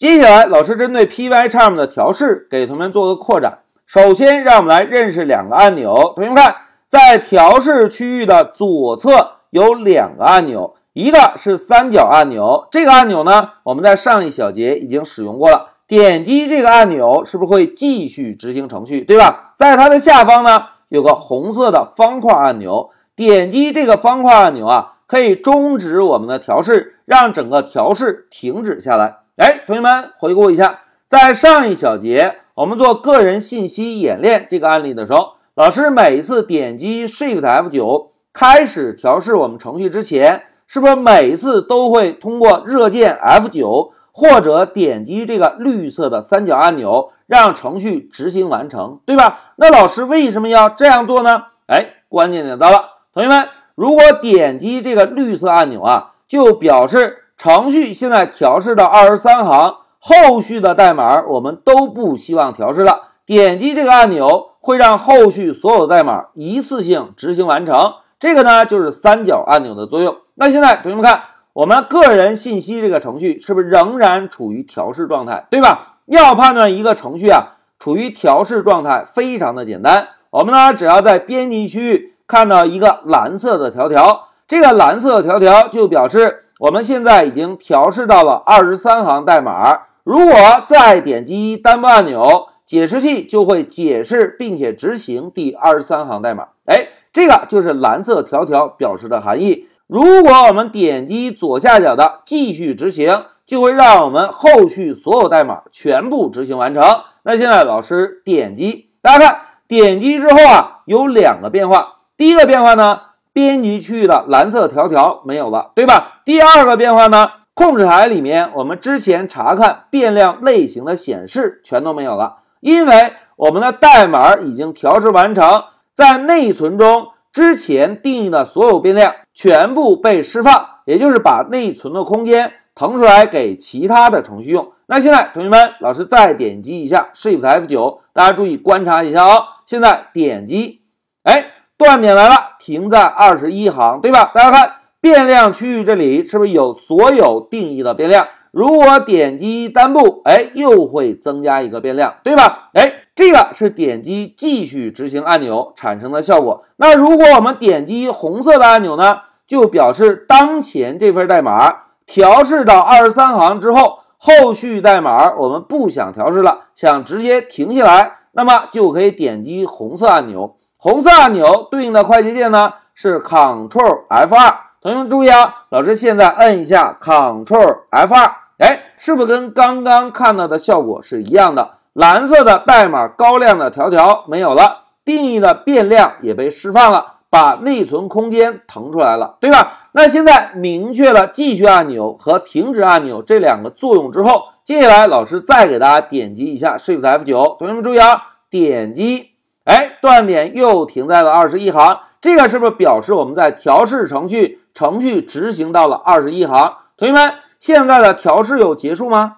接下来，老师针对 Pycharm 的调试给同学们做个扩展。首先，让我们来认识两个按钮。同学们看，在调试区域的左侧有两个按钮，一个是三角按钮。这个按钮呢，我们在上一小节已经使用过了。点击这个按钮，是不是会继续执行程序，对吧？在它的下方呢，有个红色的方块按钮。点击这个方块按钮啊，可以终止我们的调试，让整个调试停止下来。哎，同学们回顾一下，在上一小节。我们做个人信息演练这个案例的时候，老师每一次点击 Shift F9 开始调试我们程序之前，是不是每一次都会通过热键 F9 或者点击这个绿色的三角按钮让程序执行完成，对吧？那老师为什么要这样做呢？哎，关键点到了，同学们，如果点击这个绿色按钮啊，就表示程序现在调试到二十三行。后续的代码我们都不希望调试了。点击这个按钮会让后续所有代码一次性执行完成。这个呢就是三角按钮的作用。那现在同学们看，我们个人信息这个程序是不是仍然处于调试状态？对吧？要判断一个程序啊处于调试状态，非常的简单。我们呢只要在编辑区域看到一个蓝色的条条，这个蓝色条条就表示我们现在已经调试到了二十三行代码。如果再点击单步按钮，解释器就会解释并且执行第二十三行代码。哎，这个就是蓝色条条表示的含义。如果我们点击左下角的继续执行，就会让我们后续所有代码全部执行完成。那现在老师点击，大家看，点击之后啊，有两个变化。第一个变化呢，编辑区域的蓝色条条没有了，对吧？第二个变化呢？控制台里面，我们之前查看变量类型的显示全都没有了，因为我们的代码已经调试完成，在内存中之前定义的所有变量全部被释放，也就是把内存的空间腾出来给其他的程序用。那现在同学们，老师再点击一下 Shift F9，大家注意观察一下哦。现在点击，哎，断点来了，停在二十一行，对吧？大家看。变量区域这里是不是有所有定义的变量？如果点击单步，哎，又会增加一个变量，对吧？哎，这个是点击继续执行按钮产生的效果。那如果我们点击红色的按钮呢，就表示当前这份代码调试到二十三行之后，后续代码我们不想调试了，想直接停下来，那么就可以点击红色按钮。红色按钮对应的快捷键呢是 Ctrl F2。同学们注意啊，老师现在摁一下 Ctrl F2，哎，是不是跟刚刚看到的效果是一样的？蓝色的代码高亮的条条没有了，定义的变量也被释放了，把内存空间腾出来了，对吧？那现在明确了继续按钮和停止按钮这两个作用之后，接下来老师再给大家点击一下 Shift F9，同学们注意啊，点击，哎，断点又停在了二十一行。这个是不是表示我们在调试程序，程序执行到了二十一行？同学们，现在的调试有结束吗？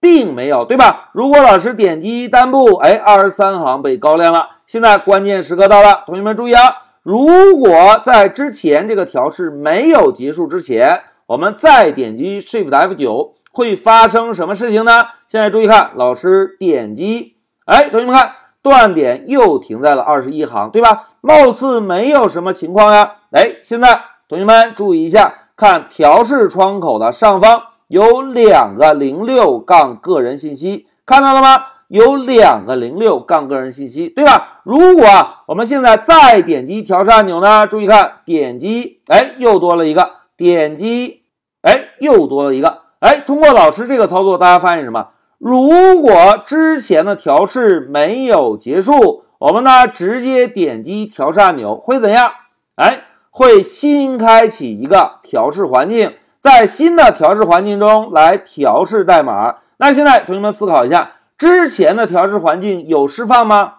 并没有，对吧？如果老师点击单步，哎，二十三行被高亮了。现在关键时刻到了，同学们注意啊！如果在之前这个调试没有结束之前，我们再点击 Shift F9，会发生什么事情呢？现在注意看，老师点击，哎，同学们看。断点又停在了二十一行，对吧？貌似没有什么情况呀。哎，现在同学们注意一下，看调试窗口的上方有两个零六杠个人信息，看到了吗？有两个零六杠个人信息，对吧？如果我们现在再点击调试按钮呢？注意看，点击，哎，又多了一个，点击，哎，又多了一个。哎，通过老师这个操作，大家发现什么？如果之前的调试没有结束，我们呢直接点击调试按钮会怎样？哎，会新开启一个调试环境，在新的调试环境中来调试代码。那现在同学们思考一下，之前的调试环境有释放吗？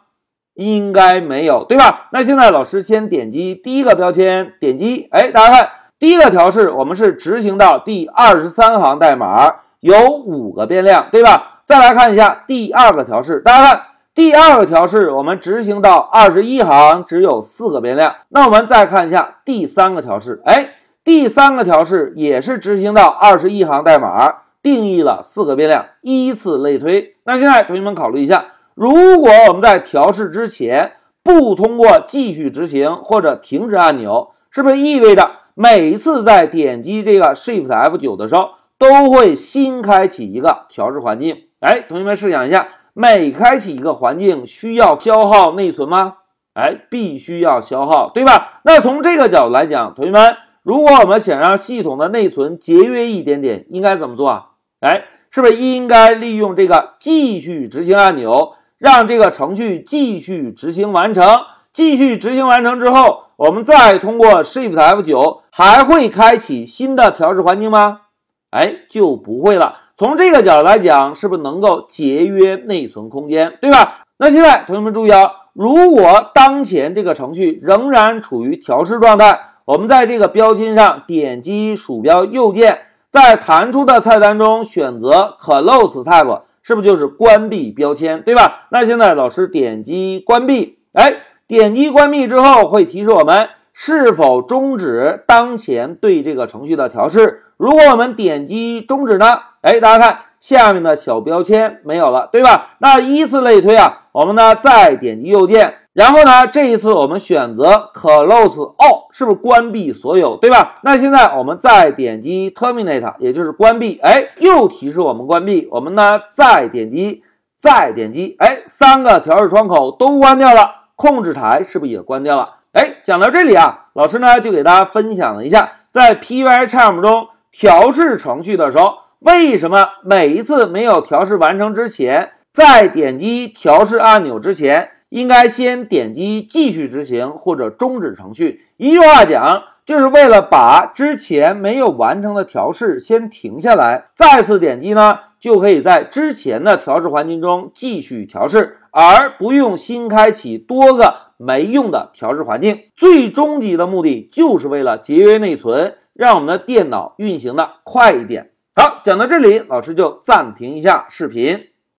应该没有，对吧？那现在老师先点击第一个标签，点击，哎，大家看第一个调试，我们是执行到第二十三行代码。有五个变量，对吧？再来看一下第二个调试，大家看第二个调试，我们执行到二十一行，只有四个变量。那我们再看一下第三个调试，哎，第三个调试也是执行到二十一行代码，定义了四个变量，依次类推。那现在同学们考虑一下，如果我们在调试之前不通过继续执行或者停止按钮，是不是意味着每一次在点击这个 Shift F9 的时候，都会新开启一个调试环境？哎，同学们试想一下，每开启一个环境需要消耗内存吗？哎，必须要消耗，对吧？那从这个角度来讲，同学们，如果我们想让系统的内存节约一点点，应该怎么做啊？哎，是不是应该利用这个继续执行按钮，让这个程序继续执行完成？继续执行完成之后，我们再通过 Shift F9，还会开启新的调试环境吗？哎，就不会了。从这个角度来讲，是不是能够节约内存空间，对吧？那现在同学们注意啊，如果当前这个程序仍然处于调试状态，我们在这个标签上点击鼠标右键，在弹出的菜单中选择 Close Tab，是不是就是关闭标签，对吧？那现在老师点击关闭，哎，点击关闭之后会提示我们。是否终止当前对这个程序的调试？如果我们点击终止呢？哎，大家看下面的小标签没有了，对吧？那依次类推啊，我们呢再点击右键，然后呢这一次我们选择 Close All，是不是关闭所有，对吧？那现在我们再点击 Terminate，也就是关闭，哎，又提示我们关闭。我们呢再点击，再点击，哎，三个调试窗口都关掉了，控制台是不是也关掉了？讲到这里啊，老师呢就给大家分享了一下，在 Pycharm 中调试程序的时候，为什么每一次没有调试完成之前，在点击调试按钮之前，应该先点击继续执行或者终止程序。一句话讲，就是为了把之前没有完成的调试先停下来，再次点击呢，就可以在之前的调试环境中继续调试，而不用新开启多个。没用的调试环境，最终极的目的就是为了节约内存，让我们的电脑运行的快一点。好，讲到这里，老师就暂停一下视频。